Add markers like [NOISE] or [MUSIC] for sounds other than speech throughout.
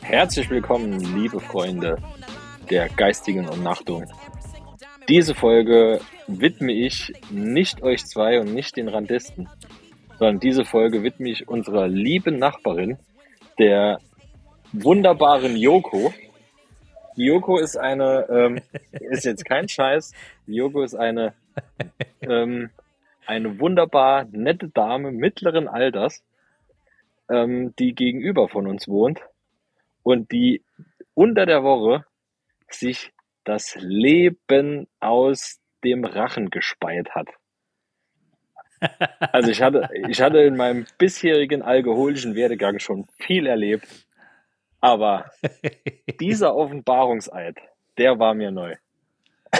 Herzlich willkommen, liebe Freunde der geistigen Umnachtung. Diese Folge widme ich nicht euch zwei und nicht den Randisten, sondern diese Folge widme ich unserer lieben Nachbarin, der wunderbaren Yoko. Yoko ist eine, ähm, ist jetzt kein Scheiß, Yoko ist eine, ähm, eine wunderbar nette Dame mittleren Alters, ähm, die gegenüber von uns wohnt und die unter der Woche sich das Leben aus dem Rachen gespeit hat. [LAUGHS] Also ich hatte, ich hatte in meinem bisherigen alkoholischen Werdegang schon viel erlebt, aber dieser Offenbarungseid, der war mir neu. [LAUGHS]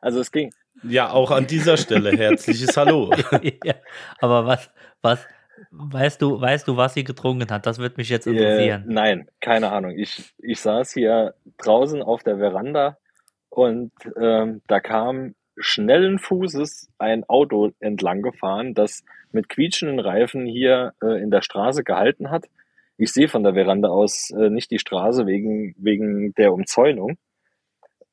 Also es ging, Ja, auch an dieser Stelle herzliches Hallo. [LAUGHS] ja, aber was, was, weißt du, weißt du, was sie getrunken hat? Das wird mich jetzt Äh, interessieren. nein, keine Ahnung. Ich, ich saß hier draußen auf der Veranda und ähm, da kam schnellen Fußes ein Auto entlang gefahren, das mit quietschenden Reifen hier äh, in der Straße gehalten hat. Ich sehe von der Veranda aus äh, nicht die Straße wegen, wegen der Umzäunung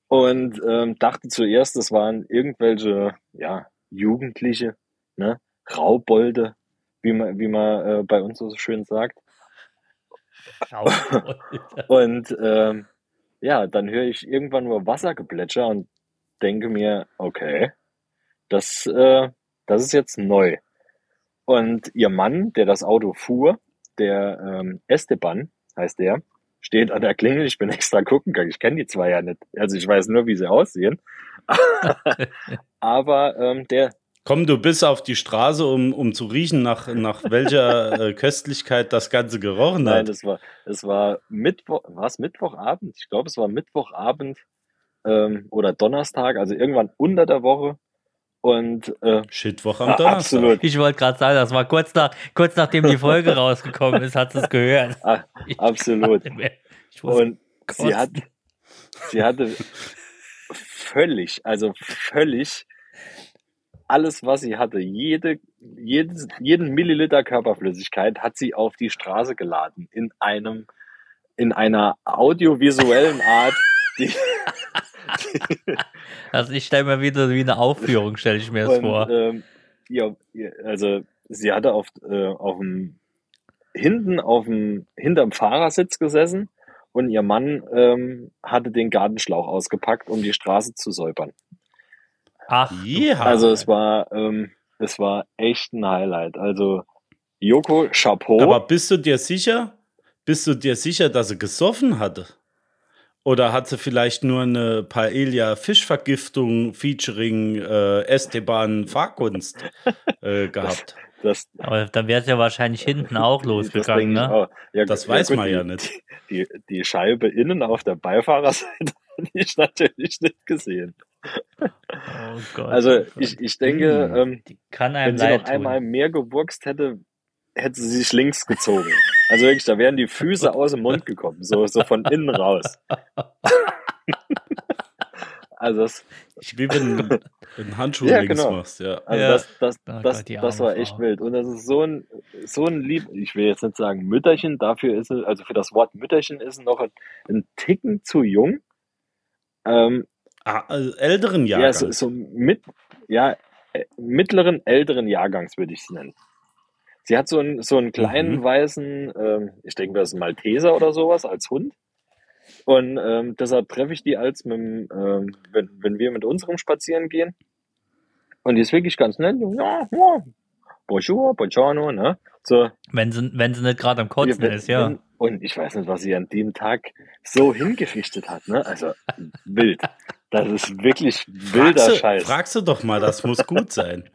und ähm, dachte zuerst, es waren irgendwelche ja, Jugendliche, ne? Raubolde, wie man, wie man äh, bei uns so schön sagt. [LAUGHS] Und ähm, ja, dann höre ich irgendwann nur Wassergeplätscher und denke mir, okay, das, äh, das ist jetzt neu. Und ihr Mann, der das Auto fuhr, der ähm, Esteban heißt der, steht an der Klingel. Ich bin extra gucken gegangen. Ich kenne die zwei ja nicht. Also ich weiß nur, wie sie aussehen. [LAUGHS] Aber ähm, der, Komm, du bist auf die Straße, um, um zu riechen, nach, nach welcher äh, [LAUGHS] Köstlichkeit das Ganze gerochen Nein, hat. das war, es war Mittwoch, war es Mittwochabend? Ich glaube, es war Mittwochabend ähm, oder Donnerstag, also irgendwann unter der Woche. Und äh, Shitwoch am Donnerstag. absolut, Ich wollte gerade sagen, das war kurz, nach, kurz nachdem die Folge [LAUGHS] rausgekommen ist, hat es gehört. ah, absolut. Und sie hat, sie hatte völlig, also völlig alles, was sie hatte, jede, jedes, jeden Milliliter Körperflüssigkeit hat sie auf die Straße geladen in einem, in einer audiovisuellen Art, die, [LAUGHS] also ich stelle mir wieder wie eine Aufführung, stelle ich mir das Und, vor. ähm, ja, also sie hatte auf, äh, auf dem hinten auf dem hinterm Fahrersitz gesessen und ihr Mann ähm, hatte den Gartenschlauch ausgepackt, um die Straße zu säubern. Ach, Ja. Also es war ähm, es war echt ein Highlight. Also Joko, Chapeau. Aber bist du dir sicher? Bist du dir sicher, dass sie gesoffen hatte? Oder hat sie vielleicht nur eine Paella Fischvergiftung featuring äh, Esteban Fahrkunst äh, [LAUGHS] gehabt? das, aber dann wäre es ja wahrscheinlich hinten auch [LAUGHS] das losgegangen, ich ne? Ja, Das ja weiß gut, man die, ja nicht. Die, die Scheibe innen auf der Beifahrerseite [LAUGHS] ich natürlich nicht gesehen. Oh Gott. Also oh ich, ich denke, Hm. ähm, Die kann wenn sie noch einmal tun. mehr gewurkst hätte, hätte sie sich links gezogen. Also wirklich, da wären die Füße aus dem Mund gekommen, so, so von innen raus. [LAUGHS] Also das, Wie wenn du [LAUGHS] einen Handschuh Ja, links genau. machst, ja. also Ja. das, das, Oh das, Gott, das war echt Frau. wild. Und das ist so ein, so ein lieb, ich will jetzt nicht sagen Mütterchen, dafür ist es, also für das Wort Mütterchen ist es noch ein, ein Ticken zu jung. Ähm, Ah, äh, älteren ja, Jahrgang. so, so mit, ja, äh, mittleren, älteren Jahrgangs würde ich es nennen. Sie hat so einen, so einen kleinen Mhm. weißen, ähm, ich denke, das ist ein Malteser oder sowas als Hund. Und ähm, deshalb treffe ich die als mit, ähm, wenn, wenn wir mit unserem spazieren gehen. Und die ist wirklich ganz nett. Ja, ja. Bonjour, buongiorno, ne? So, Wenn sie, wenn sie nicht gerade am Kotzen wenn- ist, ja. wenn- Und ich weiß nicht, was sie an dem Tag so hingerichtet hat, ne? Also wild. Das ist wirklich wilder fragst, du, Scheiß. fragst du doch mal, das muss gut sein.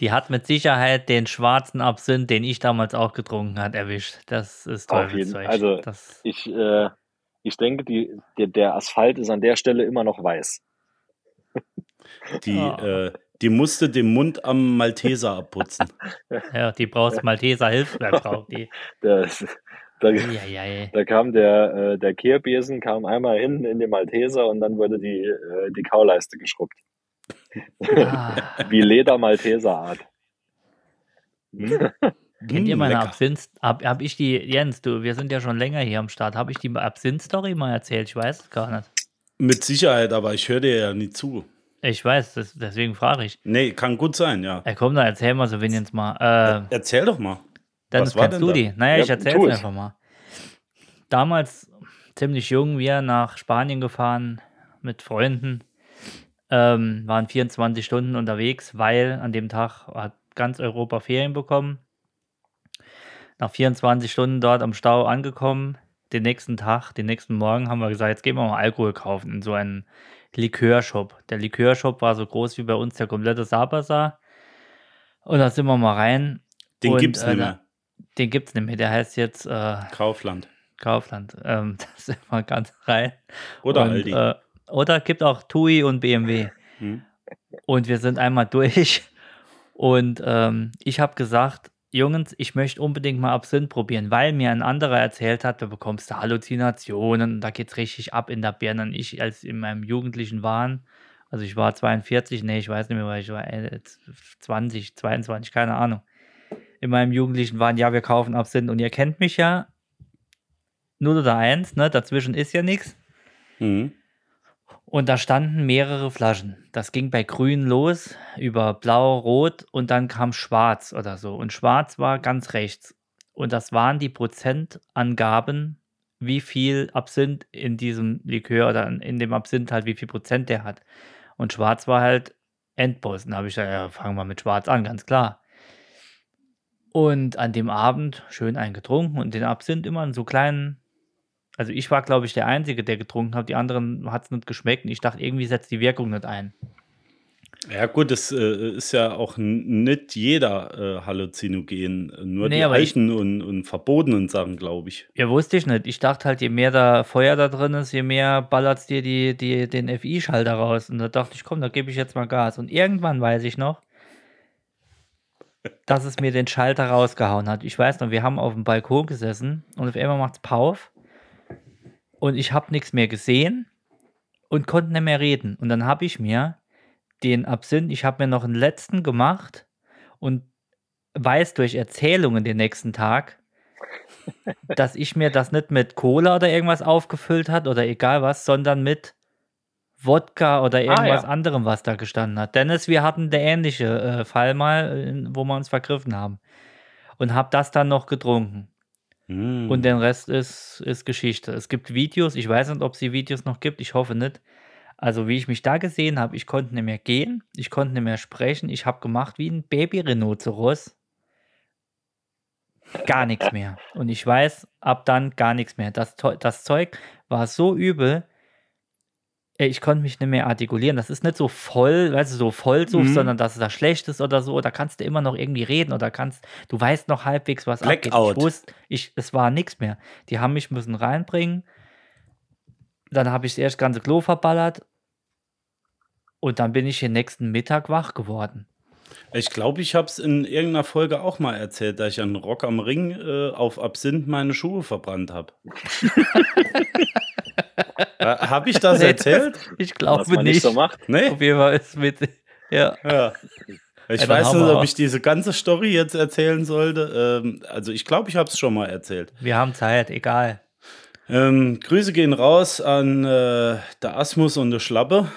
Die hat mit Sicherheit den schwarzen Absinth, den ich damals auch getrunken hat, erwischt. Das ist Auf jeden- Teufelszeug. also- das, Ich, äh, Ich denke, die, der, der Asphalt ist an der Stelle immer noch weiß. Die, Ah. äh, die musste den Mund am Malteser abputzen. Ja, die brauchst [LAUGHS] Malteser Hilfswerk, braucht die. Das, da, [LAUGHS] da kam der, äh, der Kehrbesen kam einmal hin in den Malteser und dann wurde die, äh, die Kauleiste geschrubbt. Ah, [LAUGHS] Wie Leder-Malteser-Art. kennt ihr Mm, meine. Absinth? Hab, hab ich die, Jens, du, wir sind ja schon länger hier am Start. Habe ich die Absinth-Story mal erzählt? Ich weiß es gar nicht. Mit Sicherheit, aber ich höre dir ja nie zu. Ich weiß, das, deswegen frage ich. Nee, kann gut sein, ja. Ey, komm, dann erzähl mal so wenigstens mal. Äh, Erzähl doch mal. Dann Was kennst du da? die. Naja, Ja, ich erzähl's einfach mal. Damals ziemlich jung, wir nach Spanien gefahren mit Freunden. Ähm, waren 24 Stunden unterwegs, weil an dem Tag hat ganz Europa Ferien bekommen. Nach 24 Stunden dort am Stau angekommen. Den nächsten Tag, den nächsten Morgen haben wir gesagt, jetzt gehen wir mal Alkohol kaufen in so einen Likörshop. Der Likörshop war so groß wie bei uns der komplette Sabasa. Und da sind wir mal rein. Den Und, gibt's äh, nicht mehr. Den gibt's nicht mehr. Der heißt jetzt äh, Kaufland. Kaufland. Ähm, [LAUGHS] das ist immer ganz rein. Oder und, Aldi. Äh, oder gibt auch TUI und BMW. Hm. Und wir sind einmal [LAUGHS] durch. Und ähm, ich habe gesagt, Jungs, ich möchte unbedingt mal Absinth probieren, weil mir ein anderer erzählt hat, du bekommst da Halluzinationen, da geht's richtig ab in der Birne. Und ich als in meinem jugendlichen Wahn, also ich war 42, nee, ich weiß nicht mehr, weil ich war äh, 20, 22, keine Ahnung. In meinem jugendlichen Wahn, ja, wir kaufen Absinth. Und ihr kennt mich ja, 0 oder 1, ne? Dazwischen ist ja nichts. Mhm. Und da standen mehrere Flaschen. Das ging bei grün los, über blau, rot und dann kam schwarz oder so. Und schwarz war ganz rechts. Und das waren die Prozentangaben, wie viel Absinth in diesem Likör oder in dem Absinth halt, wie viel Prozent der hat. Und schwarz war halt Endboss. Und da habe ich gesagt, ja, fangen wir mit schwarz an, ganz klar. Und an dem Abend schön eingetrunken und den Absinth immer in so kleinen also ich war, glaube ich, der Einzige, der getrunken hat. Die anderen hat es nicht geschmeckt. Und ich dachte, irgendwie setzt die Wirkung nicht ein. Ja, gut, es äh, ist ja auch nicht jeder äh, Halluzinogen, nur Nee, die Eichen und, und verbotenen Sachen, glaube ich. Ja, wusste ich nicht. Ich dachte halt, je mehr da Feuer da drin ist, je mehr ballert's dir die, die, den FI-Schalter raus. Und da dachte ich, komm, da gebe ich jetzt mal Gas. Und irgendwann weiß ich noch, dass es mir den Schalter rausgehauen hat. Ich weiß noch, wir haben auf dem Balkon gesessen und auf einmal macht's Pauf. Und ich habe nichts mehr gesehen und konnte nicht mehr reden. Und dann habe ich mir den Absinth, ich habe mir noch einen letzten gemacht und weiß durch Erzählungen den nächsten Tag, dass ich mir das nicht mit Cola oder irgendwas aufgefüllt hat oder egal was, sondern mit Wodka oder irgendwas ja. anderem, was da gestanden hat. Dennis, wir hatten der ähnliche äh, Fall mal, wo wir uns vergriffen haben. Und habe das dann noch getrunken. Mm. Und der Rest ist, ist Geschichte. Es gibt Videos, ich weiß nicht, ob es die Videos noch gibt, ich hoffe nicht. Also wie ich mich da gesehen habe, ich konnte nicht mehr gehen, ich konnte nicht mehr sprechen, ich habe gemacht wie ein Baby-Rhinoceros. Gar nichts mehr. Und ich weiß, ab dann gar nichts mehr. Das, das Zeug war so übel, ich konnte mich nicht mehr artikulieren. Das ist nicht so voll, weißt du, so Vollsuff, Mhm. sondern dass es da schlecht ist oder so. Da kannst du immer noch irgendwie reden oder kannst, du weißt noch halbwegs, was abgeht. Blackout. Ich wusste, ich, es war nichts mehr. Die haben mich müssen reinbringen. Dann habe ich das erst ganze Klo verballert. Und dann bin ich den nächsten Mittag wach geworden. Ich glaube, ich habe es in irgendeiner Folge auch mal erzählt, dass ich an Rock am Ring äh, auf Absinth meine Schuhe verbrannt habe. [LAUGHS] habe ich das erzählt? Ich glaube nicht nicht. so macht. Nee? Auf jeden Fall ist mit. Ja. Ja. Ich dann weiß nicht, ob ich diese ganze Story jetzt erzählen sollte. Ähm, also ich glaube, ich habe es schon mal erzählt. Wir haben Zeit, egal. Ähm, Grüße gehen raus an äh, der Asmus und der Schlappe.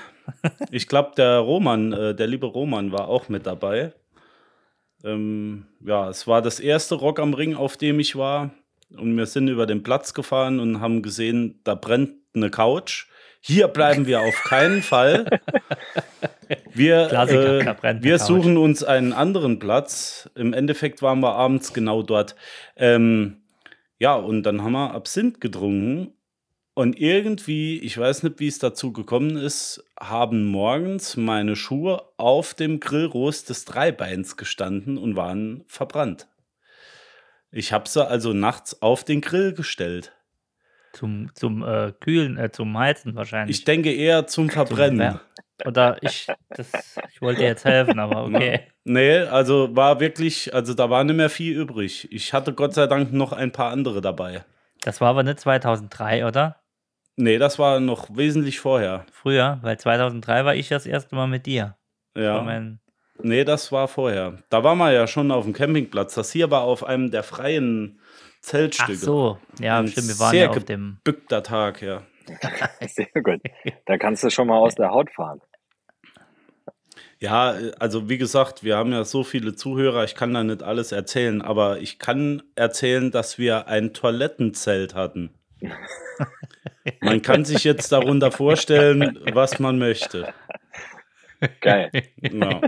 Ich glaube, der Roman, äh, der liebe Roman war auch mit dabei. Ähm, ja, es war das erste Rock am Ring, auf dem ich war. Und wir sind über den Platz gefahren und haben gesehen, da brennt eine Couch. Hier bleiben wir auf keinen Fall. Wir, äh, wir suchen uns einen anderen Platz. Im Endeffekt waren wir abends genau dort. Ähm, ja, und dann haben wir Absinth getrunken. Und irgendwie, ich weiß nicht, wie es dazu gekommen ist, haben morgens meine Schuhe auf dem Grillrost des Dreibeins gestanden und waren verbrannt. Ich habe sie also nachts auf den Grill gestellt. Zum, zum äh, Kühlen, äh, zum Heizen wahrscheinlich. Ich denke eher zum Verbrennen. Oder ich, das, ich wollte dir jetzt helfen, aber [LAUGHS] okay. Nee, also war wirklich, also da war nicht mehr viel übrig. Ich hatte Gott sei Dank noch ein paar andere dabei. Das war aber nicht 2003, oder? Nee, das war noch wesentlich vorher. Früher, weil 2003 war ich das erste Mal mit dir. Ja. mein- Nee, das war vorher. Da waren wir ja schon auf dem Campingplatz. Das hier war auf einem der freien Ach Zeltstücke. so, ja, Ein stimmt, wir waren sehr ja auf dem. Gebückter Tag, ja. [LAUGHS] Sehr gut. Da kannst du schon mal aus der Haut fahren. Ja, also wie gesagt, wir haben ja so viele Zuhörer, ich kann da nicht alles erzählen, aber ich kann erzählen, dass wir ein Toilettenzelt hatten. [LAUGHS] Man kann sich jetzt darunter vorstellen, was man möchte. Geil. Ja.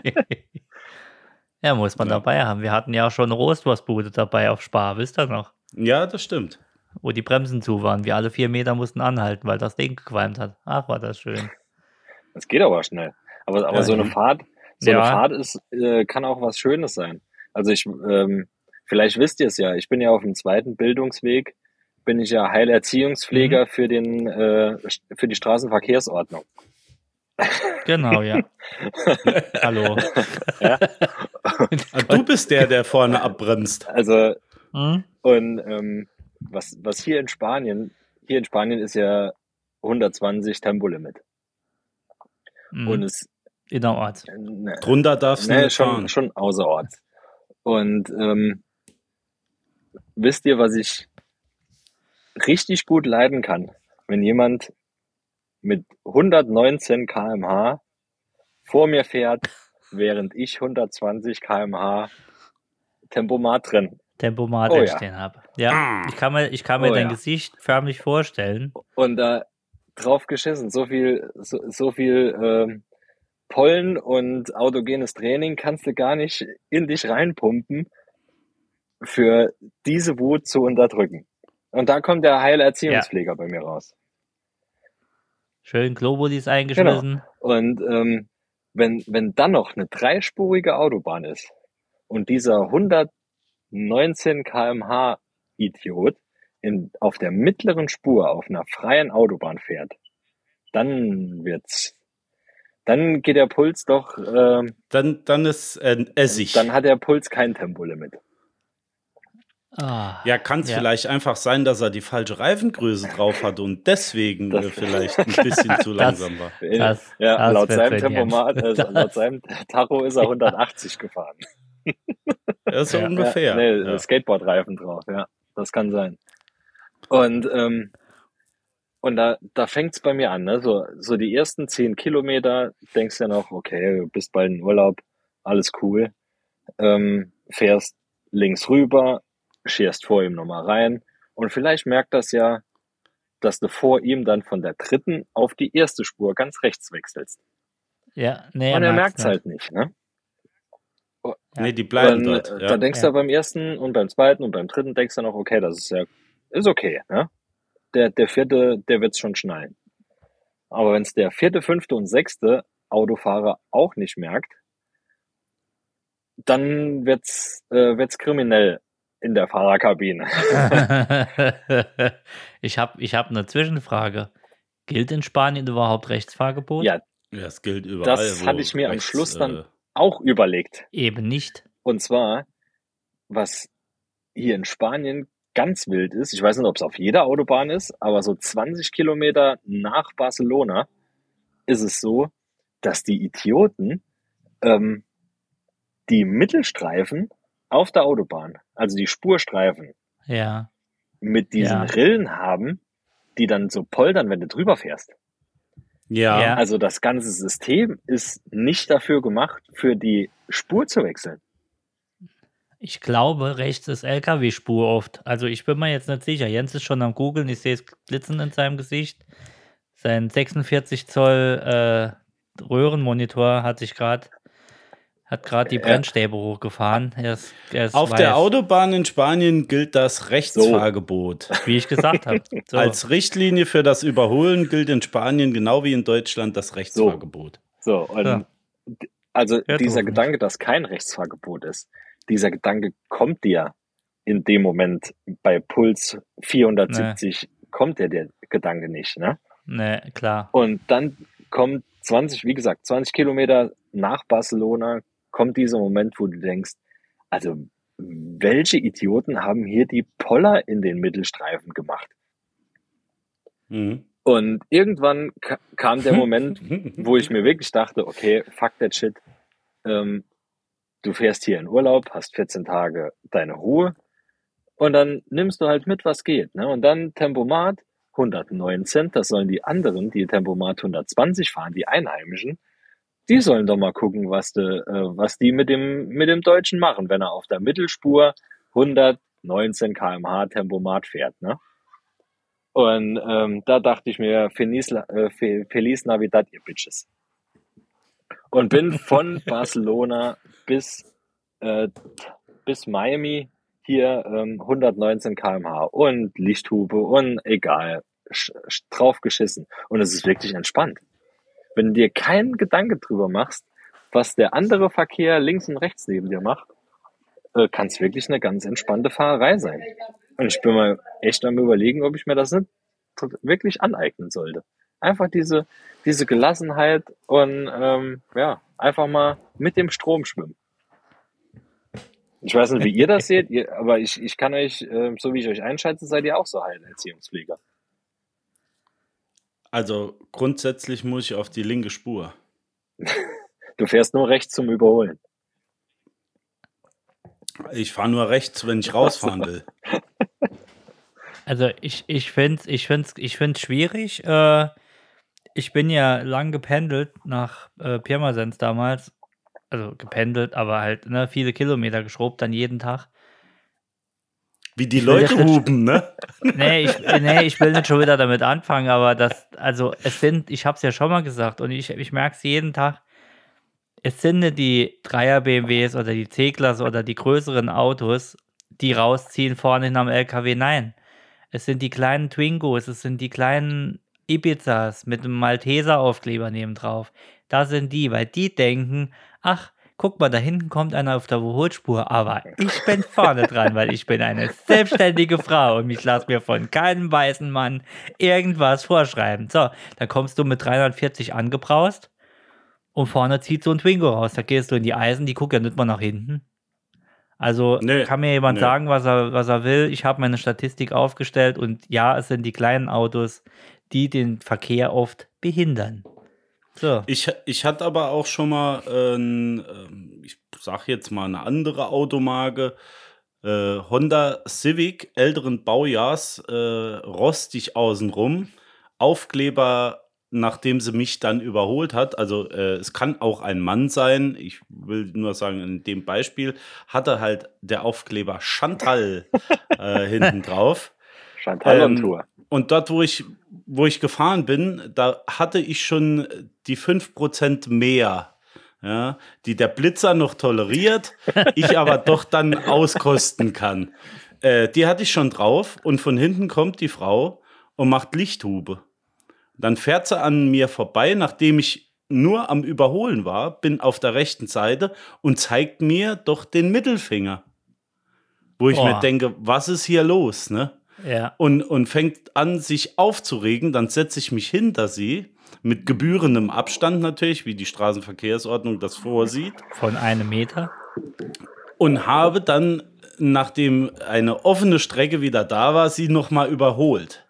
Ja, muss man Ja. dabei haben. Wir hatten ja auch schon eine Roastwurstbude dabei auf Spar, wisst ihr noch? ja, das stimmt. Wo die Bremsen zu waren. Wir alle vier Meter mussten anhalten, weil das Ding gequalmt hat. Ach, war das schön. Das geht aber schnell. Aber, aber Ja, so eine. Fahrt, so Ja. eine Fahrt ist, äh, kann auch was Schönes sein. Also ich, ähm, vielleicht wisst ihr es ja, ich bin ja auf dem zweiten Bildungsweg, bin ich ja Heilerziehungspfleger für den, äh, für die Straßenverkehrsordnung. Genau, ja. [LAUGHS] Hallo. Ah, [LAUGHS] Du bist der, der vorne abbremst. Also, Hm? und ähm, was, was hier in Spanien, hier in Spanien ist ja 120 Tempolimit. Hm. Und es, Innerorts. ne, Drunter darfst du Nee, nicht schon, fahren. schon außerorts. Und ähm, wisst ihr, was ich richtig gut leiden kann? Wenn jemand mit 119 km/h vor mir fährt, während ich 120 km/h Tempomat drin. Tempomat Oh ja. habe. Ja, ich kann mir, ich kann mir Oh dein ja. Gesicht förmlich vorstellen. Und da drauf geschissen, so viel, so, so viel ähm, Pollen und autogenes Training kannst du gar nicht in dich reinpumpen, für diese Wut zu unterdrücken. Und da kommt der Heilerziehungspfleger bei mir raus. Schön Globulis eingeschmissen. Und ähm, wenn, wenn dann noch eine dreispurige Autobahn ist und dieser 119 km/h Idiot in, auf der mittleren Spur auf einer freien Autobahn fährt, dann wird's, dann geht der Puls doch, ähm, Dann, dann ist äh, Essig. dann hat der Puls kein Tempolimit. Ah, ja, kann es Ja. vielleicht einfach sein, dass er die falsche Reifengröße drauf hat und deswegen Das- äh, vielleicht ein [LAUGHS] bisschen zu Das- langsam war. Das- ja, das laut wird seinem Tempomat, äh, [LAUGHS] laut seinem Tacho ist er 180 gefahren. [LAUGHS] Das ist so Ja. ungefähr. Ja, nee, ja. Skateboardreifen drauf, ja. Das kann sein. Und, ähm, und da, da fängt's bei mir an, ne? So, so die ersten zehn Kilometer denkst du ja noch, okay, du bist bald in Urlaub, alles cool. Ähm, fährst links rüber, scherst vor ihm nochmal rein und vielleicht merkt das ja, dass du vor ihm dann von der dritten auf die erste Spur ganz rechts wechselst. ja, nee, und er merkt's merkt's halt nicht, ne? Nee, die bleiben dann, dort. äh, Ja. Da denkst Ja. du beim ersten und beim zweiten und beim dritten denkst du noch, okay, das ist ja, ist okay, ne? Der, der vierte, der wird's schon schnallen. Aber wenn es der vierte, fünfte und sechste Autofahrer auch nicht merkt, dann wird's, äh, wird's kriminell in der Fahrerkabine. [LAUGHS] ich habe ich hab eine Zwischenfrage. Gilt in Spanien überhaupt Rechtsfahrgebot? ja, ja, es gilt überall. Das hatte ich mir am rechts, Schluss dann- äh, auch überlegt. Eben nicht. Und zwar, was hier in Spanien ganz wild ist, ich weiß nicht, ob es auf jeder Autobahn ist, aber so 20 Kilometer nach Barcelona ist es so, dass die Idioten ähm, die Mittelstreifen auf der Autobahn, also die Spurstreifen, Ja. mit diesen Ja. Rillen haben, die dann so poltern, wenn du drüber fährst. ja, Ja. Also das ganze System ist nicht dafür gemacht, für die Spur zu wechseln. Ich glaube, rechts ist LKW-Spur oft. Also ich bin mir jetzt nicht sicher. Jens ist schon am googeln, ich sehe es blitzen in seinem Gesicht. Sein 46 Zoll äh, Röhrenmonitor hat sich gerade hat gerade die Ja. Brennstäbe hochgefahren. Er ist, er ist Auf weiß, der Autobahn in Spanien gilt das Rechtsfahrgebot. wie ich gesagt habe. [LAUGHS] So. Als Richtlinie für das Überholen gilt in Spanien genau wie in Deutschland das Rechtsfahrgebot. So, und Ja. also Ja, dieser Gedanke, dass kein Rechtsfahrgebot ist, dieser Gedanke kommt dir in dem Moment bei Puls 470,8 kommt der, der Gedanke nicht. Ne? Ne, klar. Und dann kommt 20, wie gesagt, 20 Kilometer nach Barcelona, kommt dieser Moment, wo du denkst, also welche Idioten haben hier die Poller in den Mittelstreifen gemacht? Mhm. Und irgendwann ka kam der Moment, [LAUGHS] wo ich mir wirklich dachte, okay, fuck that shit. Ähm, du fährst hier in Urlaub, hast 14 Tage deine Ruhe und dann nimmst du halt mit, was geht. Ne? Und dann Tempomat 119, das sollen die anderen, die Tempomat 120 fahren, die Einheimischen, die sollen doch mal gucken, was, de, äh, was die mit dem, mit dem Deutschen machen, wenn er auf der Mittelspur 119 km/h Tempomat fährt. Ne? Und ähm, da dachte ich mir, Feliz, äh, Feliz Navidad, ihr Bitches. Und bin von [LAUGHS] Barcelona bis, äh, bis Miami hier ähm, 119 km/h und Lichthupe und egal, drauf geschissen. Und es ist wirklich entspannt. Wenn du dir keinen Gedanke drüber machst, was der andere Verkehr links und rechts neben dir macht, äh, kann es wirklich eine ganz entspannte Fahrerei sein. Und ich bin mal echt am überlegen, ob ich mir das nicht wirklich aneignen sollte. Einfach diese, diese Gelassenheit und ähm, ja, einfach mal mit dem Strom schwimmen. Ich weiß nicht, wie ihr das seht, ihr, aber ich, ich kann euch, äh, so wie ich euch einschätze, seid ihr auch so Heilerziehungspfleger. Also grundsätzlich muss ich auf die linke Spur. Du fährst nur rechts zum Überholen. Ich fahre nur rechts, wenn ich rausfahren will. [LAUGHS] Also ich, ich finde es ich find's, ich find's schwierig. Äh, ich bin ja lang gependelt nach äh, Pirmasens damals. Also gependelt, aber halt ne, viele Kilometer geschrubbt dann jeden Tag. Wie die Leute hupen, ne? [LAUGHS] Nee ich, nee, ich will nicht schon wieder damit anfangen, aber das, also es sind, ich habe es ja schon mal gesagt und ich, ich merke es jeden Tag, es sind nicht die Dreier BMWs oder die C-Klasse oder die größeren Autos, die rausziehen vorne hinterm LKW. Nein, es sind die kleinen Twingos, es sind die kleinen Ibizas mit einem Malteser-Aufkleber nebendrauf. Da sind die, weil die denken, ach, guck mal, da hinten kommt einer auf der Überholspur, aber ich bin vorne dran, weil ich bin eine selbstständige Frau und ich lasse mir von keinem weißen Mann irgendwas vorschreiben. So, dann kommst du mit 340 angebraust und vorne zieht so ein Twingo raus. Da gehst du in die Eisen, die gucken ja nicht mal nach hinten. Also Nee, kann mir jemand nee. sagen, was er, was er will. Ich habe meine Statistik aufgestellt und ja, es sind die kleinen Autos, die den Verkehr oft behindern. So. Ich, ich hatte aber auch schon mal, ähm, ähm, ich sag jetzt mal eine andere Automarke, äh, Honda Civic älteren Baujahrs, äh, rostig außenrum, Aufkleber, nachdem sie mich dann überholt hat. Also äh, es kann auch ein Mann sein. Ich will nur sagen, in dem Beispiel hatte halt der Aufkleber Chantal äh, [LAUGHS] hinten drauf. Chantal Ähm, Tour. Und dort, wo ich, wo ich gefahren bin, da hatte ich schon die 5% mehr, ja, die der Blitzer noch toleriert, [LAUGHS] ich aber doch dann auskosten kann. Äh, die hatte ich schon drauf und von hinten kommt die Frau und macht Lichthube. Dann fährt sie an mir vorbei, nachdem ich nur am Überholen war, bin auf der rechten Seite und zeigt mir doch den Mittelfinger. Wo ich Boah. mir denke, was ist hier los, ne? Ja. und, und fängt an, sich aufzuregen, dann setze ich mich hinter sie, mit gebührendem Abstand natürlich, wie die Straßenverkehrsordnung das vorsieht, Von einem Meter. und habe dann, nachdem eine offene Strecke wieder da war, sie nochmal überholt.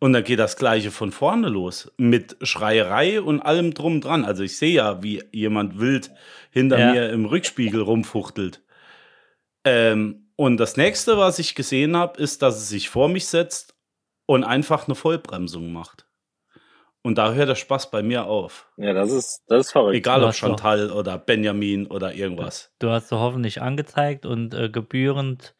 Und dann geht das Gleiche von vorne los, mit Schreierei und allem drum dran. Also ich sehe ja, wie jemand wild hinter Ja. mir im Rückspiegel rumfuchtelt. Ähm, und das nächste, was ich gesehen habe, ist, dass sie sich vor mich setzt und einfach eine Vollbremsung macht. Und da hört der Spaß bei mir auf. Ja, das ist, das ist verrückt. Egal Du ob hast doch- Chantal oder Benjamin oder irgendwas. Du hast du hoffentlich angezeigt und äh, gebührend.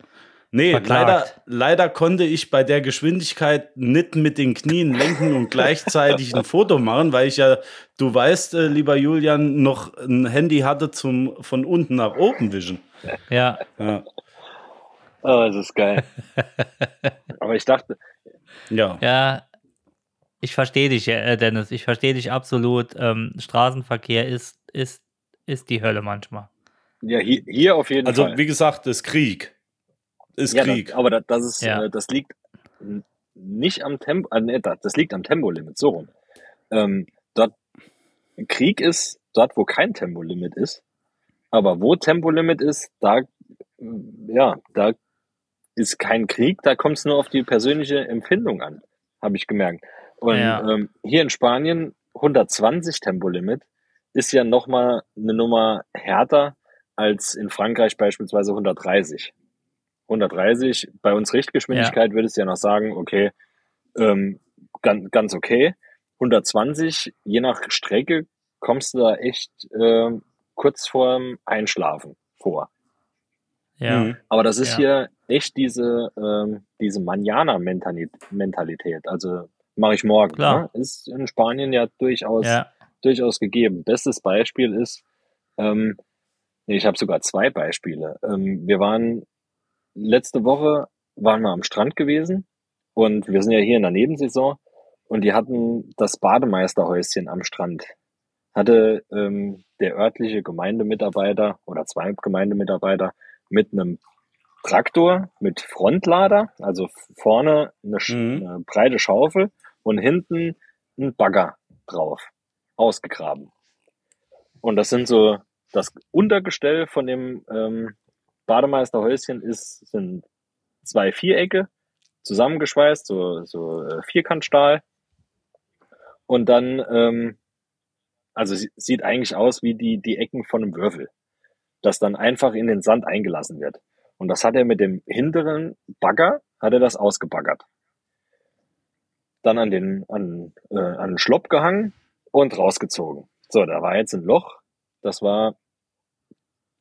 Nee, Verklagt. leider, leider konnte ich bei der Geschwindigkeit nicht mit den Knien lenken und gleichzeitig ein Foto machen, weil ich ja, du weißt, äh, lieber Julian, noch ein Handy hatte zum von unten nach oben wischen. Ja, Ja. Oh, das ist geil. [LAUGHS] Aber ich dachte, ja. ja. Ich verstehe dich, äh, Dennis. Ich verstehe dich absolut. Ähm, Straßenverkehr ist, ist, ist die Hölle manchmal. ja, hier, hier auf jeden Also, Fall. wie gesagt, ist Krieg. Ist ja, Krieg. Das, aber das, das ist, Ja. äh, das liegt nicht am Tempo, äh, nee, das das liegt am Tempolimit, so rum. Ähm, dort Krieg ist dort, wo kein Tempolimit ist. Aber wo Tempolimit ist, da, ja, da ist kein Krieg, da kommt es nur auf die persönliche Empfindung an, habe ich gemerkt. Und Ja. ähm, hier in Spanien 120 Tempolimit ist ja nochmal eine Nummer härter als in Frankreich beispielsweise 130. 130, bei uns Richtgeschwindigkeit würdest du ja noch sagen, okay, ähm, ganz, ganz okay. 120, je nach Strecke kommst du da echt ähm, kurz vorm Einschlafen vor. Ja. Mhm. Aber das ist Ja. hier echt diese, ähm, diese Manana-Mentalität. Also mache ich morgen. Klar. Ne? Ist in Spanien ja durchaus, Ja. durchaus gegeben. Bestes Beispiel ist, ähm, nee, ich habe sogar zwei Beispiele. Ähm, wir waren letzte Woche waren wir am Strand gewesen und wir sind ja hier in der Nebensaison und die hatten das Bademeisterhäuschen am Strand. Hatte ähm, der örtliche Gemeindemitarbeiter oder zwei Gemeindemitarbeiter mit einem Traktor mit Frontlader, also vorne eine, Mhm. eine breite Schaufel und hinten ein Bagger drauf, ausgegraben. Und das sind so, das Untergestell von dem ähm, Bademeisterhäuschen ist, sind zwei Vierecke zusammengeschweißt, so, so äh, Vierkantstahl. Und dann, ähm, also sie- sieht eigentlich aus wie die, die Ecken von einem Würfel, das dann einfach in den Sand eingelassen wird. Und das hat er mit dem hinteren Bagger, hat er das ausgebaggert. Dann an den, an, äh, an den Schlopp gehangen und rausgezogen. So, da war jetzt ein Loch, das war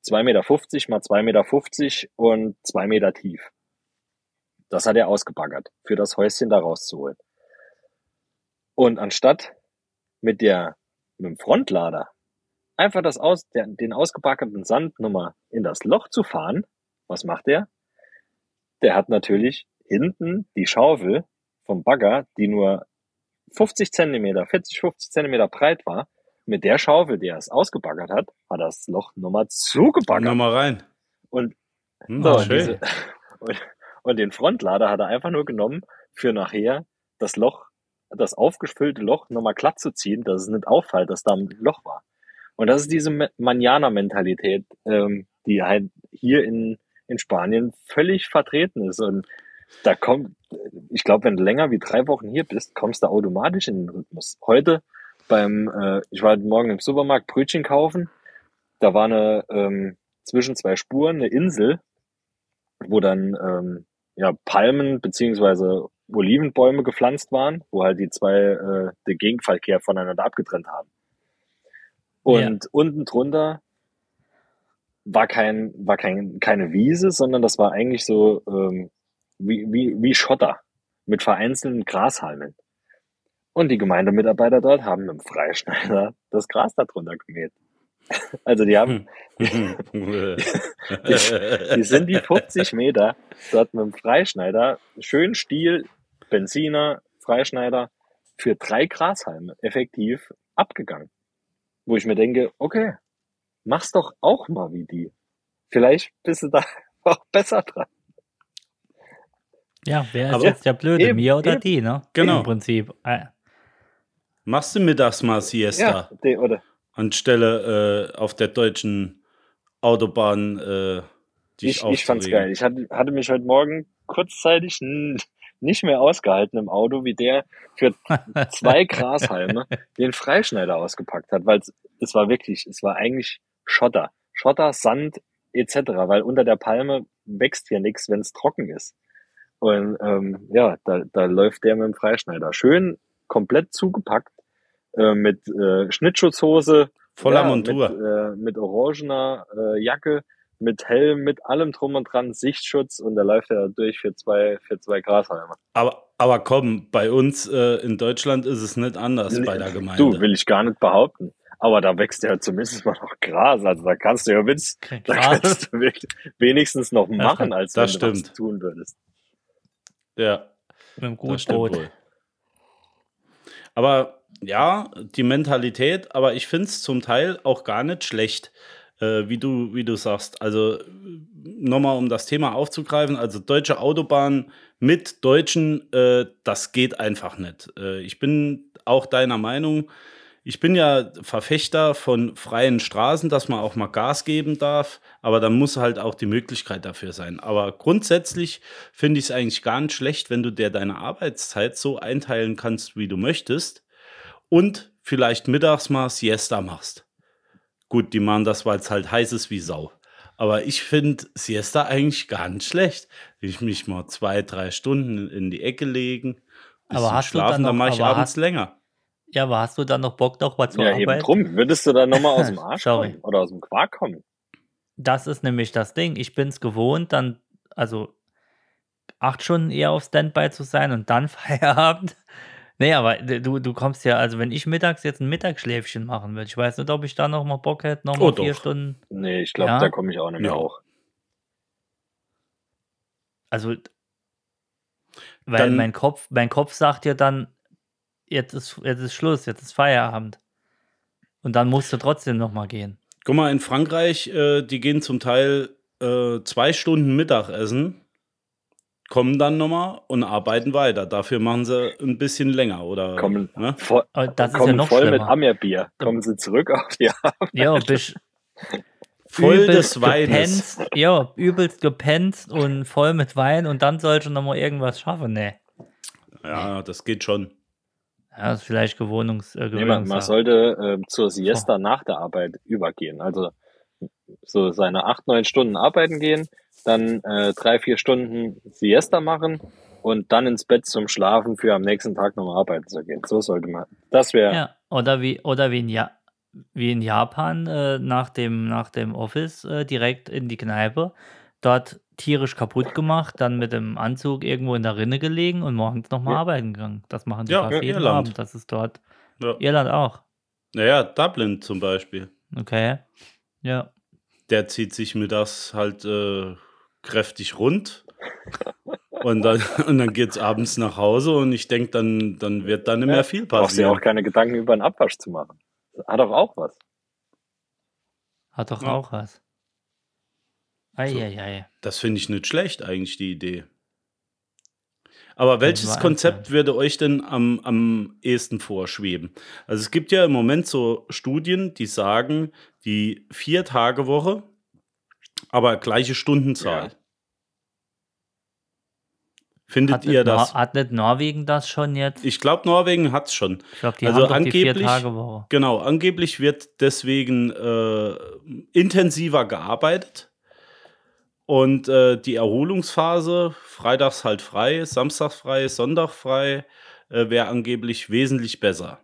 2,50 Meter mal 2,50 Meter und 2 Meter tief. Das hat er ausgebaggert, für das Häuschen da rauszuholen. Und anstatt mit der, mit dem Frontlader einfach das aus, der, den ausgebaggerten Sand nochmal in das Loch zu fahren, was macht er? Der hat natürlich hinten die Schaufel vom Bagger, die nur 50 Zentimeter, 40, 50 Zentimeter breit war, mit der Schaufel, die er es ausgebaggert hat, hat er das Loch nochmal zugebaggert. Nochmal rein. Und Hm, so, und, diese, [LAUGHS] und, und den Frontlader hat er einfach nur genommen, für nachher das Loch, das aufgefüllte Loch nochmal glatt zu ziehen, dass es nicht auffällt, dass da ein Loch war. Und das ist diese Me- Manana-Mentalität, ähm, die halt hier in, in Spanien völlig vertreten ist. Und da kommt, ich glaube, wenn du länger wie drei Wochen hier bist, kommst du automatisch in den Rhythmus. Heute beim, äh, ich war heute Morgen im Supermarkt Brötchen kaufen, da war eine, ähm, zwischen zwei Spuren eine Insel, wo dann ähm, ja, Palmen beziehungsweise Olivenbäume gepflanzt waren, wo halt die zwei äh, den Gegenverkehr voneinander abgetrennt haben. Und unten drunter war kein, war kein, keine Wiese, sondern das war eigentlich so ähm, wie, wie, wie Schotter mit vereinzelten Grashalmen. Und die Gemeindemitarbeiter dort haben mit dem Freischneider das Gras darunter gemäht. [LAUGHS] Also die haben, [LAUGHS] die sind die 50 Meter dort mit dem Freischneider, schön Stiel, Benziner, Freischneider, für drei Grashalme effektiv abgegangen. Wo ich mir denke, okay, mach's doch auch mal wie die. Vielleicht bist du da [LAUGHS] auch besser dran. Ja, wer ist Aber- jetzt der Blöde, Eben, mir oder eben. die, ne? Genau. Im Prinzip. Äh, Machst du mittags mal Siesta? Ja, die, oder anstelle äh, auf der deutschen Autobahn äh, dich ich, ich fand's geil. Ich hatte, hatte mich heute Morgen kurzzeitig nicht mehr ausgehalten im Auto, wie der für [LAUGHS] zwei Grashalme den Freischneider ausgepackt hat, weil es war wirklich, es war eigentlich Schotter. Schotter, Sand etc., weil unter der Palme wächst hier nichts, wenn es trocken ist. Und ähm, ja, da, da läuft der mit dem Freischneider. Schön komplett zugepackt äh, mit äh, Schnittschutzhose, Voller ja, Montur. Mit, äh, mit orangener äh, Jacke, mit Helm, mit allem drum und dran, Sichtschutz und da läuft er durch für zwei, für zwei Grashalme. Aber, aber komm, bei uns äh, in Deutschland ist es nicht anders bei der Gemeinde. Du, will ich gar nicht behaupten. Aber da wächst ja zumindest mal noch Gras. Also da kannst du ja Witz, da kannst du wenigstens noch machen, stimmt. als wenn Das du stimmt. tun würdest. ja, mit das stimmt Gutbrot. wohl. Aber ja, die Mentalität, aber ich finde es zum Teil auch gar nicht schlecht. äh, wie, du, wie du sagst. Also nochmal, um das Thema aufzugreifen, also deutsche Autobahn mit Deutschen, äh, das geht einfach nicht. Äh, ich bin auch deiner Meinung, ich bin ja Verfechter von freien Straßen, dass man auch mal Gas geben darf, aber dann muss halt auch die Möglichkeit dafür sein. Aber grundsätzlich finde ich es eigentlich gar nicht schlecht, wenn du dir deine Arbeitszeit so einteilen kannst, wie du möchtest und vielleicht mittags mal Siesta machst. Gut, die machen das, weil es halt heiß ist wie Sau. Aber ich finde Siesta eigentlich gar nicht schlecht. Ich mich mal zwei, drei Stunden in die Ecke legen, bisschen Aber hast du dann schlafen, dann noch- mache ich abends hast- länger. Ja, aber hast du dann noch Bock, noch mal zur Ja, eben Arbeit? drum. Würdest du dann nochmal aus dem [LAUGHS] Arsch Sorry. kommen? Oder aus dem Quark kommen? Das ist nämlich das Ding. Ich bin es gewohnt, dann, also acht Stunden eher auf Standby zu sein und dann [LAUGHS] Feierabend. Nee, aber du, du kommst ja, also wenn ich mittags jetzt ein Mittagsschläfchen machen würde, ich weiß nicht, ob ich da noch mal Bock hätte, noch mal Oh, vier doch. Stunden. Nee, ich glaube, Ja? da komme ich auch nicht mehr Ja. hoch. Also, weil Dann- mein Kopf, mein Kopf sagt ja dann, jetzt ist, jetzt ist Schluss, jetzt ist Feierabend. Und dann musst du trotzdem noch mal gehen. Guck mal, in Frankreich, äh, die gehen zum Teil äh, zwei Stunden Mittagessen, kommen dann nochmal und arbeiten weiter. Dafür machen sie ein bisschen länger, oder? Kommen, Ne? voll, Aber das ist ja kommen noch voll mit schlimmer. Ammerbier. Kommen sie zurück auf die Arbeit. Ja, bist Voll übelst des Weines. ja, übelst gepenst und voll mit Wein und dann sollst du noch mal irgendwas schaffen. Nee. Ja, das geht schon. Ja, ist vielleicht Gewohnungs, äh, Nee, man, man sollte ähm, zur Siesta nach der Arbeit übergehen. Also so seine acht, neun Stunden arbeiten gehen, dann äh, drei, vier Stunden Siesta machen und dann ins Bett zum Schlafen für am nächsten Tag nochmal arbeiten zu gehen. So sollte man. Das wäre Ja, oder wie, oder wie in, ja wie in Japan äh, nach, dem, nach dem Office äh, direkt in die Kneipe, dort tierisch kaputt gemacht, dann mit dem Anzug irgendwo in der Rinne gelegen und morgens nochmal Ja. arbeiten gegangen. Das machen die Ja, fast ja, jeden Irland. Abend. Das ist dort. Ja. Irland auch. Naja, Dublin zum Beispiel. Okay. Ja. Der zieht sich mittags halt äh, kräftig rund. Und dann, [LAUGHS] und dann geht es abends nach Hause und ich denke, dann, dann wird da nicht mehr viel brauchst dir passieren. auch keine Gedanken über einen Abwasch zu machen. Hat doch auch was. Hat doch Ja. auch was. Eieiei. Das finde ich nicht schlecht, eigentlich, die Idee. Aber welches Konzept würde euch denn am, am ehesten vorschweben? Also es gibt ja im Moment so Studien, die sagen, die Vier-Tage-Woche, aber gleiche Stundenzahl. Ja. Findet Hat, ihr nicht Nor- das? hat nicht Norwegen das schon jetzt? Ich glaube, Norwegen hat es schon. Ich glaube, die also haben doch die angeblich- Vier-Tage-Woche. Genau, angeblich wird deswegen äh, intensiver gearbeitet. Und äh, die Erholungsphase, freitags halt frei, samstags frei, Sonntag frei, äh, wäre angeblich wesentlich besser.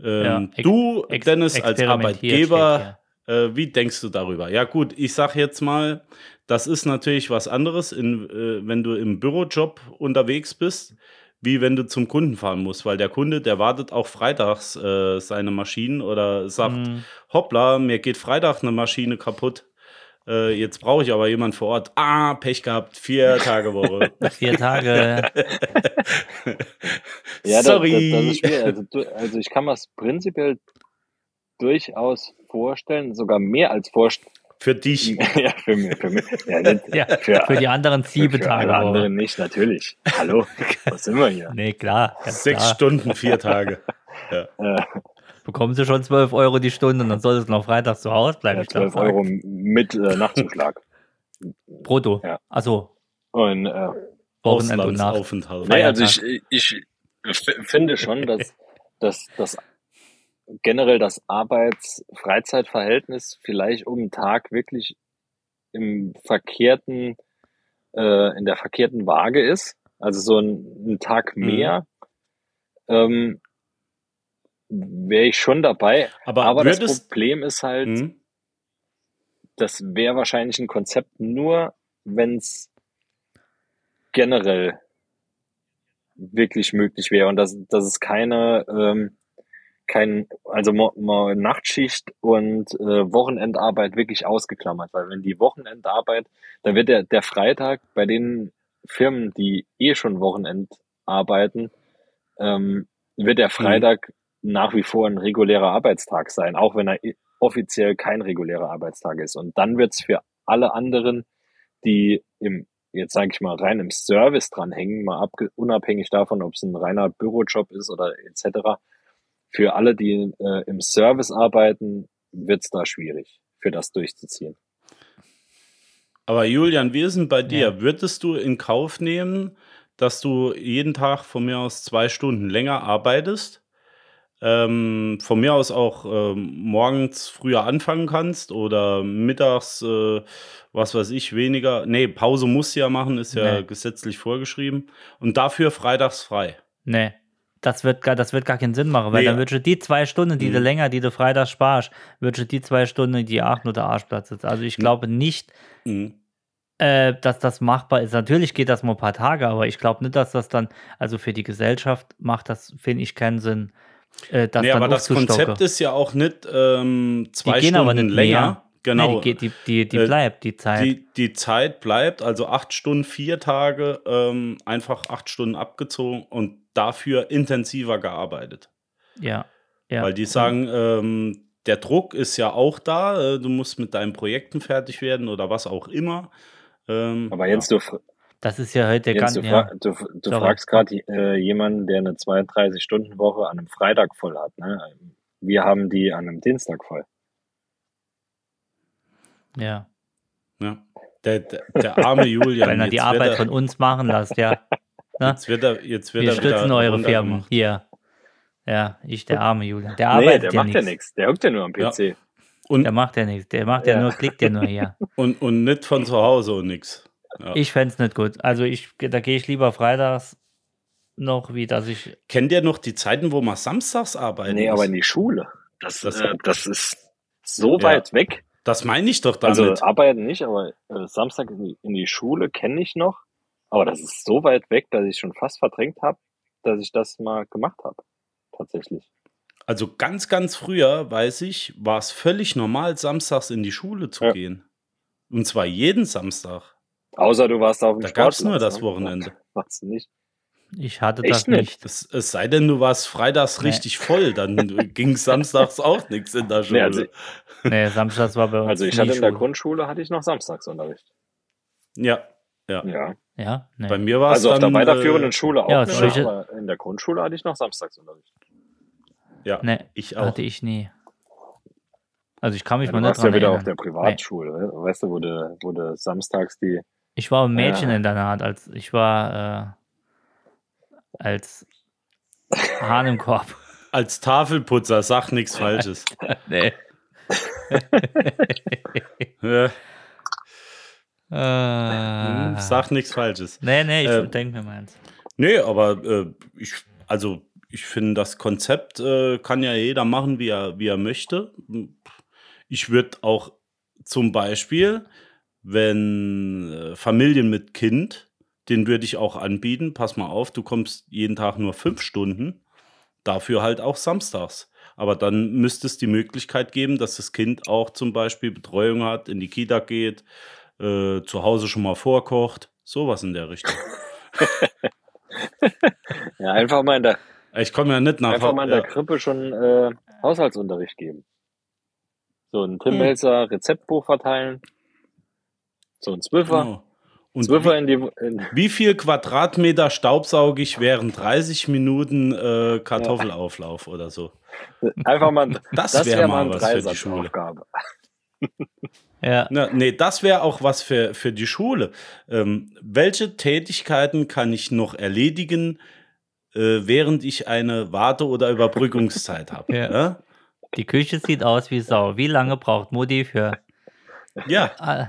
Ähm, Ja, du, Dennis, als steht Arbeitgeber, äh, wie denkst du darüber? Ja, gut, ich sag jetzt mal, das ist natürlich was anderes, in, äh, wenn du im Bürojob unterwegs bist, wie wenn du zum Kunden fahren musst, weil der Kunde, der wartet auch freitags äh, seine Maschinen oder sagt, Mhm. hoppla, mir geht Freitag eine Maschine kaputt. Äh, jetzt brauche ich aber jemand vor Ort. Ah, Pech gehabt, vier Tage Woche. [LAUGHS] Vier Tage. [LAUGHS] Ja, das, Sorry. Das, das ist schwierig. Also, du, also ich kann mir es prinzipiell durchaus vorstellen, sogar mehr als vorstellen. Für dich. [LAUGHS] ja, für mich. Für, mich. Ja, nicht, Ja, für, für die anderen sieben für alle Tage. anderen nicht, natürlich. Hallo, was sind wir hier? Nee, klar. Sechs klar. Stunden, vier Tage. Äh, Bekommen sie schon 12 Euro die Stunde und dann soll es noch freitags zu Hause bleiben. ja, ich glaub, 12 Euro mit äh, Nachtzuschlag. Brutto. Ja. Also Und äh, Wochenende und Nacht. Nee, also ich, ich finde schon, dass, dass, dass generell das Arbeits-Freizeitverhältnis vielleicht um den Tag wirklich im verkehrten, äh, in der verkehrten Waage ist. Also so ein, ein Tag Mhm. mehr. Ähm, wäre ich schon dabei. Aber, Aber das Problem ist halt, Hm? das wäre wahrscheinlich ein Konzept nur, wenn es generell wirklich möglich wäre und dass, dass es keine, ähm, kein, also mo, mo Nachtschicht und äh, Wochenendarbeit wirklich ausgeklammert, weil wenn die Wochenendarbeit, dann wird der, der Freitag bei den Firmen, die eh schon Wochenend arbeiten, ähm, wird der Freitag nach wie vor ein regulärer Arbeitstag sein, auch wenn er offiziell kein regulärer Arbeitstag ist. Und dann wird's für alle anderen, die im, jetzt sage ich mal, rein im Service dranhängen, mal abge unabhängig davon, ob es ein reiner Bürojob ist oder etc., für alle, die äh, im Service arbeiten, wird's da schwierig, für das durchzuziehen. Aber Julian, wie ist denn bei dir? Ja. Würdest du in Kauf nehmen, dass du jeden Tag von mir aus zwei Stunden länger arbeitest? Ähm, von mir aus auch ähm, morgens früher anfangen kannst oder mittags, äh, was weiß ich, weniger. Nee, Pause musst du ja machen, ist ja Nee. gesetzlich vorgeschrieben. Und dafür freitags frei. Nee. Das wird, gar, das wird gar keinen Sinn machen, weil Nee. dann würdest du die zwei Stunden, die du Mhm. länger, die du freitags sparst, würdest du die zwei Stunden, die acht oder Arschplatz sitzen. Also ich glaube nicht, Mhm. äh, dass das machbar ist. Natürlich geht das mal ein paar Tage, aber ich glaube nicht, dass das dann, also für die Gesellschaft macht das, finde ich, keinen Sinn, äh, das Nee, dann aber das. Konzept ist ja auch nicht ähm, zwei gehen aber Stunden nicht länger. mehr. Genau. Nee, die, geht- die, die, die Äh, bleibt, die Zeit. Die, die Zeit bleibt, also acht Stunden, vier Tage, ähm, einfach acht Stunden abgezogen und dafür intensiver gearbeitet. ja. ja. Weil die sagen, ähm, der Druck ist ja auch da, äh, du musst mit deinen Projekten fertig werden oder was auch immer. Ähm, Aber Jens, ja. du, das ist ja heute ganz, du, ja. fra du, du Sorry. fragst gerade äh, jemanden, der eine 32-Stunden-Woche an einem Freitag voll hat. Ne? Wir haben die an einem Dienstag voll. ja. ja. Der, der, der arme Julian. Wenn er die Arbeit er, von uns machen lässt, ja. [LAUGHS] Ne? Jetzt wird er, jetzt wird Wir er wieder stützen eure Firmen runtergemacht. hier. Ja, ich, der arme Julian. Der Nee, arbeitet der ja macht ja nichts. nichts. Der hockt ja nur am Ja. PC. Und, Der macht ja nichts. Der macht ja, Ja. nur, klickt ja nur hier. [LAUGHS] und, und nicht von zu Hause und nix. Ja. Ich fände es nicht gut. Also ich, da gehe ich lieber freitags noch, wie dass ich. Kennt ihr noch die Zeiten, wo man samstags arbeiten Nee, muss? aber in die Schule. Das, Das- äh, das ist so Ja. weit weg. Das meine ich doch damit. Also arbeiten nicht, aber äh, Samstag in die, in die Schule kenne ich noch. Aber das ist so weit weg, dass ich schon fast verdrängt habe, dass ich das mal gemacht habe. Tatsächlich. Also ganz, ganz früher, weiß ich, war es völlig normal, samstags in die Schule zu Ja. gehen. Und zwar jeden Samstag. Außer du warst auf dem Da gab's Sportplatz, nur das ne? Wochenende. [LAUGHS] Warst du nicht. Ich hatte Echt das nicht? nicht. Es, es sei denn, du warst freitags Nee. richtig voll, dann [LAUGHS] ging samstags auch nichts in der Nee, Schule. also, Nee, Samstags war bei uns. also ich hatte in der Schule. Grundschule hatte ich noch Samstagsunterricht. ja, ja. Ja. Ja, nee. Bei mir war es Also auf der dann, weiterführenden äh, Schule auch ja, nicht, solche- aber in der Grundschule hatte ich noch Samstagsunterricht. ja, nee, ich auch. hatte ich nie. Also ich kann mich Ja, mal du nicht warst dran ja wieder erinnern. auf der Privatschule, weißt du, wo du, wo du samstags die Ich war im Ja. Mädcheninternat, als ich war äh, als Hahn im Korb. [LAUGHS] Als Tafelputzer, sag nichts Falsches. [LAUGHS] nee. [LAUGHS] Ja, Äh, sag nichts Falsches. nee, nee, ich Ähm, denke mir meins. Nee, aber äh, ich, also ich finde, das Konzept äh, kann ja jeder machen, wie er, wie er möchte. Ich würde auch zum Beispiel, wenn äh, Familien mit Kind, den würde ich auch anbieten, pass mal auf, du kommst jeden Tag nur fünf Stunden, dafür halt auch samstags. Aber dann müsste es die Möglichkeit geben, dass das Kind auch zum Beispiel Betreuung hat, in die Kita geht, äh, zu Hause schon mal vorkocht, sowas in der Richtung. [LAUGHS] ja, einfach mal in der, Ich komme ja nicht nach einfach mal in der ja. Krippe schon äh, Haushaltsunterricht geben. So ein Tim Hm. Melzer Rezeptbuch verteilen. So ein Zwölfer. Genau. Und Zwölfer wie, in die in, [LAUGHS] wie viel Quadratmeter staubsauge ich während 30 Minuten äh, Kartoffelauflauf oder so? einfach mal Das das wär wäre mal mal was eine für die Schule. [LAUGHS] Ja. Na, nee, das wäre auch was für, für die Schule. Ähm, welche Tätigkeiten kann ich noch erledigen, äh, während ich eine Warte- oder Überbrückungszeit habe? [LAUGHS] Ja. Ja. Die Küche sieht aus wie Sau. Wie lange braucht Mutti für. Ja, [LAUGHS] Ah,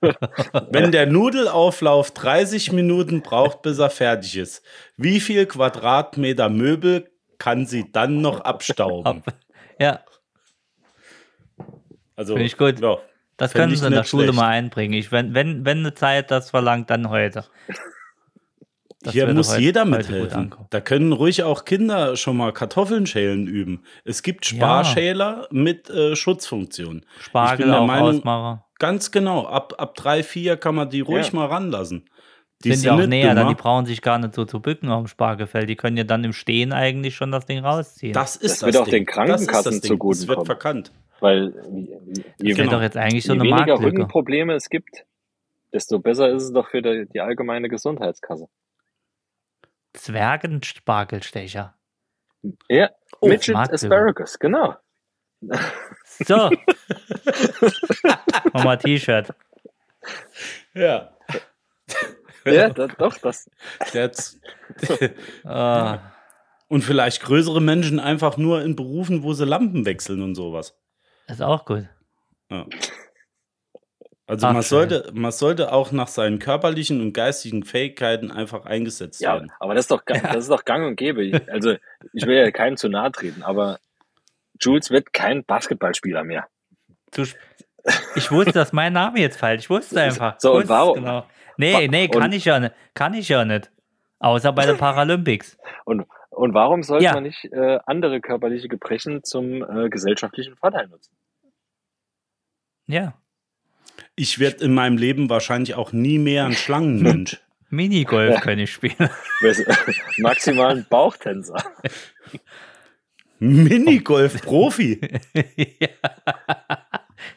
[LAUGHS] wenn der Nudelauflauf 30 Minuten braucht, bis er fertig ist, wie viel Quadratmeter Möbel kann sie dann noch abstauben? ab. Ja, Also, Finde ich gut. Ja. das können sie in der Schule schlecht. mal einbringen. Ich, wenn, wenn, wenn eine Zeit das verlangt, dann heute. Das Hier muss heute- jeder mithelfen. Da können ruhig auch Kinder schon mal Kartoffeln schälen üben. Es gibt Ja. Sparschäler mit äh, Schutzfunktion. ich Spargel bin der auch Meinung, ausmachen. ganz genau, ab, ab drei, vier kann man die ruhig Ja. mal ranlassen. Die sind ja auch näher, dann die brauchen sich gar nicht so zu bücken auf dem Spargelfeld. Die können ja dann im Stehen eigentlich schon das Ding rausziehen. Das ist Das wird auch den Das ist Krankenkassen das Ding. zugute Es wird kommen. verkannt. Weil je, das je, doch jetzt eigentlich so je eine weniger Marktlücke. Rückenprobleme es gibt, desto besser ist es doch für die, die allgemeine Gesundheitskasse. Zwergenspargelstecher. Ja, Oh, Midget. Asparagus, genau. So. [LAUGHS] Mach mal ein T-Shirt. Ja. Ja, da, doch, das. Der hat's- [LAUGHS] Ah, und vielleicht größere Menschen einfach nur in Berufen, wo sie Lampen wechseln und sowas. ist auch gut. Ja. Also Ach, man sollte, man sollte auch nach seinen körperlichen und geistigen Fähigkeiten einfach eingesetzt Ja, werden. aber das ist doch, gang- [LAUGHS] das ist doch gang und gäbe. Also, ich will ja keinem zu nahe treten, aber Jules wird kein Basketballspieler mehr. Ich wusste, dass mein Name jetzt falsch. Ich wusste einfach. So, und warum- Genau. Nee, nee, kann und- ich ja nicht. Kann ich ja nicht. Außer bei den [LAUGHS] Paralympics. Und, und warum sollte Ja. man nicht äh, andere körperliche Gebrechen zum äh, gesellschaftlichen Vorteil nutzen? Ja. Ich werde in meinem Leben wahrscheinlich auch nie mehr ein Schlangenmensch. [LAUGHS] Minigolf kann ich spielen. Maximal ein Bauchtänzer. Minigolf-Profi. [LAUGHS] ja.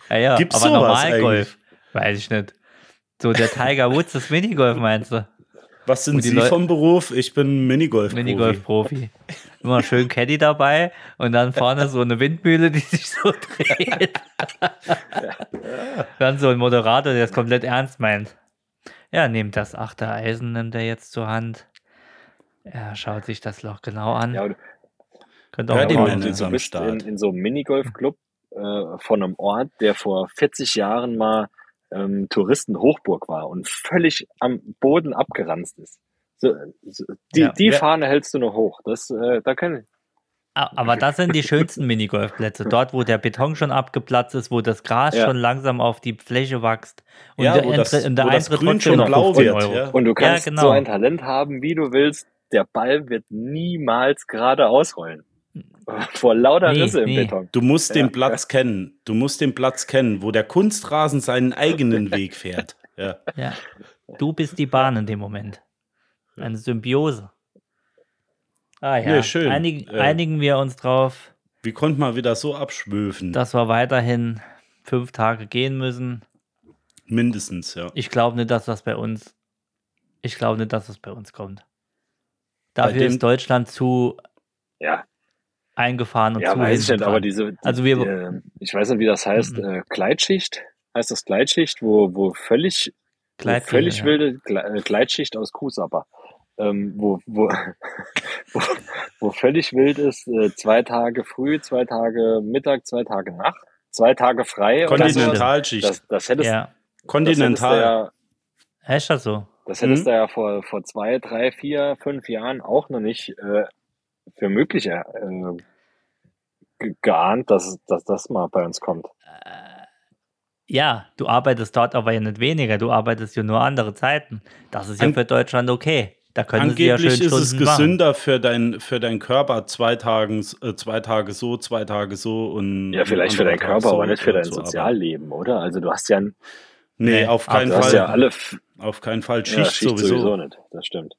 ja, ja, Gibt's aber sowas Normalgolf. Weiß ich nicht. So der Tiger Woods des Minigolf meinst du? Was sind Sie Leu- vom Beruf? Ich bin Minigolf-Profi. Minigolf-Profi. Immer schön Caddy dabei und dann vorne so eine Windmühle, die sich so [LAUGHS] dreht. dann so ein Moderator, der es komplett ernst meint. Ja, nehmt das achte Eisen, nimmt er jetzt zur Hand. Er schaut sich das Loch genau an. Ja, Könnt auch bist Start. in, in so einem Minigolfclub äh, von einem Ort, der vor 40 Jahren mal ähm, Touristenhochburg war und völlig am Boden abgeranzt ist. So, so, die Ja. die Ja. Fahne hältst du noch hoch. Das, äh, da kann Ah, Aber das sind die schönsten Minigolfplätze. [LAUGHS] Dort, wo der Beton schon abgeplatzt ist, wo das Gras Ja. schon langsam auf die Fläche wächst. Und Ja, der, wo das- Eintritt, und der wo das Eintritt Grün schon noch blau 15 wird, Euro. ja. Und du kannst genau. so ein Talent haben, wie du willst. Der Ball wird niemals gerade ausrollen. [LAUGHS] Vor lauter Nee, Risse im nee. Beton. Du musst Ja, den Platz kennen. Du musst den Platz kennen, wo der Kunstrasen seinen eigenen [LAUGHS] Weg fährt. Ja. Ja. Du bist die Bahn in dem Moment. Eine Symbiose. Ah ja, Nee, schön. Einigen, Äh, einigen wir uns drauf, Wie konnte man wieder so abschwöfen? dass wir weiterhin fünf Tage gehen müssen. Mindestens, ja. Ich glaube nicht, dass das bei uns, ich glaube nicht, dass das bei uns kommt. Dafür dem- ist Deutschland zu Ja, eingefahren und ja zu weiß ich nicht, aber diese, die, Also wir- äh, ich weiß nicht, wie das heißt, Mhm. äh, Gleitschicht, heißt das Gleitschicht, wo, wo völlig, wo völlig ja. wilde äh, Gleitschicht aus Kuhsapper, ähm, wo, wo, [LAUGHS] wo, wo völlig wild ist, äh, zwei Tage früh, zwei Tage Mittag, zwei Tage Nacht, zwei Tage frei. Kontinentalschicht. Das, das hättest, Ja, das hättest du Kontinental. ja, ist das so? Das hättest Mhm. du ja vor, vor zwei, drei, vier, fünf Jahren auch noch nicht äh, für möglich äh, ge geahnt, dass, dass das mal bei uns kommt. Ja, du arbeitest dort aber ja nicht weniger, du arbeitest ja nur andere Zeiten. Das ist ja An- für Deutschland okay. Da können sie ja schön Angeblich ist es Stunden machen. gesünder für dein, für dein Körper, zwei, Tagen, äh, zwei Tage so, zwei Tage so und. Ja, vielleicht für ein dein anderer Tag Körper, so aber nicht für dein. Sozialleben, oder? Also du hast ja, Nee, Nee, auf keinen du Fall. hast Fall. ja alle Auf keinen Fall. ja, Schicht, Schicht sowieso. sowieso nicht. Das stimmt.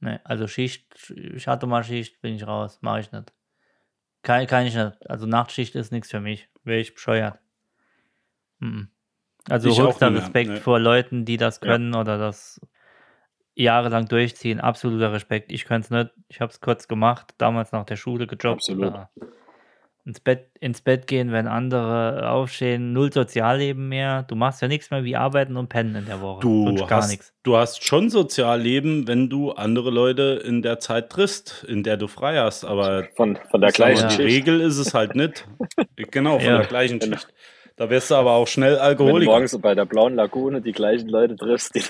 Nee, also Schicht, ich hatte mal Schicht, bin ich raus, mache ich nicht. Kann, kann ich nicht. Also Nachtschicht ist nichts für mich. Wäre ich bescheuert. Mhm. Also Ich höchster mehr, Respekt nee. vor Leuten, die das Ja. können oder das jahrelang durchziehen. Absoluter Respekt. Ich könnte es nicht. Ich habe es kurz gemacht, damals nach der Schule gejobbt. Absolut. Ja. Ins Bett, ins Bett gehen, wenn andere aufstehen. Null Sozialleben mehr. Du machst ja nichts mehr wie arbeiten und pennen in der Woche. Du Sonst gar hast, nichts. du hast schon Sozialleben, wenn du andere Leute in der Zeit triffst, in der du frei hast. Aber Von, von der gleichen Schicht. Regel ist es halt nicht. [LAUGHS] Genau, von Ja. der gleichen Schicht. Da wirst du aber auch schnell Wenn du Alkoholiker. morgens bei der blauen Lagune die gleichen Leute triffst, die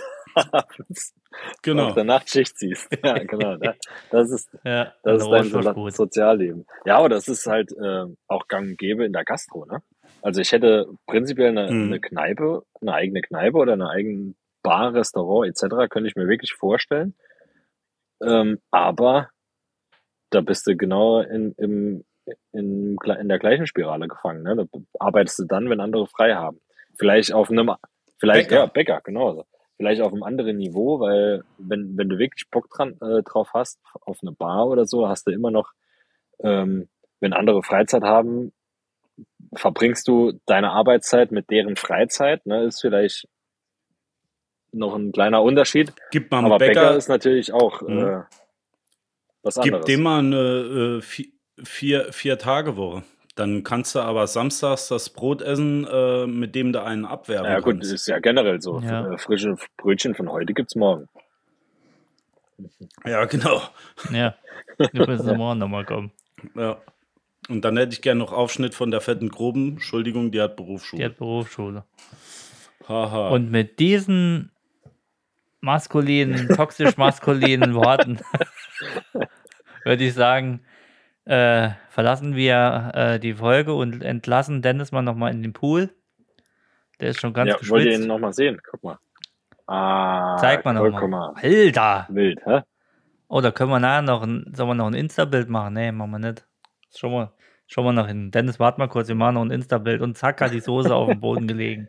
abends [LAUGHS] Genau. auf der Nachtschicht siehst. Ja, genau. Das, das ist, Ja, Das ist dein so. Sozialleben. Ja, aber das ist halt äh, auch gang und gäbe in der Gastro, ne? Also ich hätte prinzipiell eine, Mhm. eine Kneipe, eine eigene Kneipe oder eine eigene Bar, Restaurant etc. könnte ich mir wirklich vorstellen. Ähm, aber da bist du genau in, im, in, in der gleichen Spirale gefangen. Ne? Da arbeitest du dann, wenn andere frei haben. Vielleicht auf einem, vielleicht, Bäcker. ja, Bäcker, genau. Vielleicht auf einem anderen Niveau, weil wenn, wenn du wirklich Bock dran, äh, drauf hast, auf eine Bar oder so, hast du immer noch, ähm, wenn andere Freizeit haben, verbringst du deine Arbeitszeit mit deren Freizeit, ne, ist vielleicht noch ein kleiner Unterschied. Gib mal Aber Bäcker, Bäcker, ist natürlich auch Mhm. äh, was gib anderes. dem mal eine äh, vi- vier, vier Tage Woche. Dann kannst du aber samstags das Brot essen, äh, mit dem du einen abwerfen ja gut, kannst. ist ja generell so. Ja. Äh, Frische Brötchen von heute gibt's morgen. Ja, genau. Ja, du müssen morgen nochmal kommen. Ja. Und dann hätte ich gerne noch Aufschnitt von der fetten Groben. Entschuldigung, die hat Die Berufsschule. hat Berufsschule. Haha. Und mit diesen maskulinen, toxisch maskulinen Worten [LAUGHS] [LAUGHS] würde ich sagen, äh, verlassen wir äh, die Folge und entlassen Dennis mal nochmal in den Pool. Der ist schon ganz ja, wollt ihr geschwitzt. ihn nochmal sehen? Guck mal. Ah, Zeig mal nochmal. mal. Alter! Wild, hä? Oh, da können wir nachher noch ein, sollen wir noch ein Insta-Bild machen? Nee, machen wir nicht. Schon mal, schon mal nach hinten. Dennis, warte mal kurz, wir machen noch ein Insta-Bild. Und zack, hat die Soße auf dem Boden gelegen.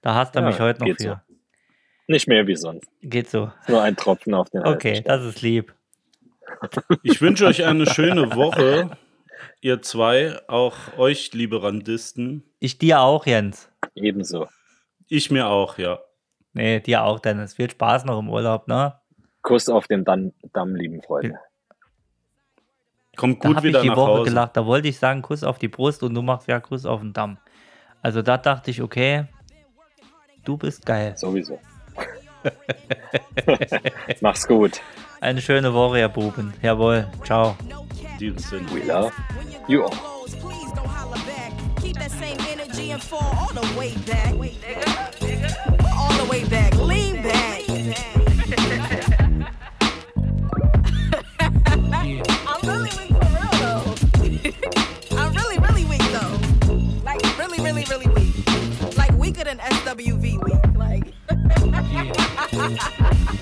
Da hasst er Ja, mich heute noch geht für. Nicht mehr wie sonst. Geht so. Nur ein Tropfen auf den Okay, das ist lieb. Ich wünsche euch eine schöne Woche, ihr zwei, auch euch, liebe Randisten. Ich dir auch, Jens. Ebenso. Ich mir auch, ja. Nee, dir auch, Dennis. Viel Spaß noch im Urlaub, ne? Kuss auf den Damm, Damm lieben Freunde. Kommt Da gut habe ich wieder die nach Woche Hause. gelacht. Da wollte ich sagen, Kuss auf die Brust und du machst ja Kuss auf den Damm. Also da dachte ich, okay, du bist geil. Sowieso. [LAUGHS] Mach's gut. Eine schöne Woche, ihr Buben. Jawohl. Ciao. We love you all. All the way back. All the way back. Lean back. I'm really weak for real though. I'm really, really weak though. Like really, really, really weak. Like weaker than SWV weak. Like. [LAUGHS]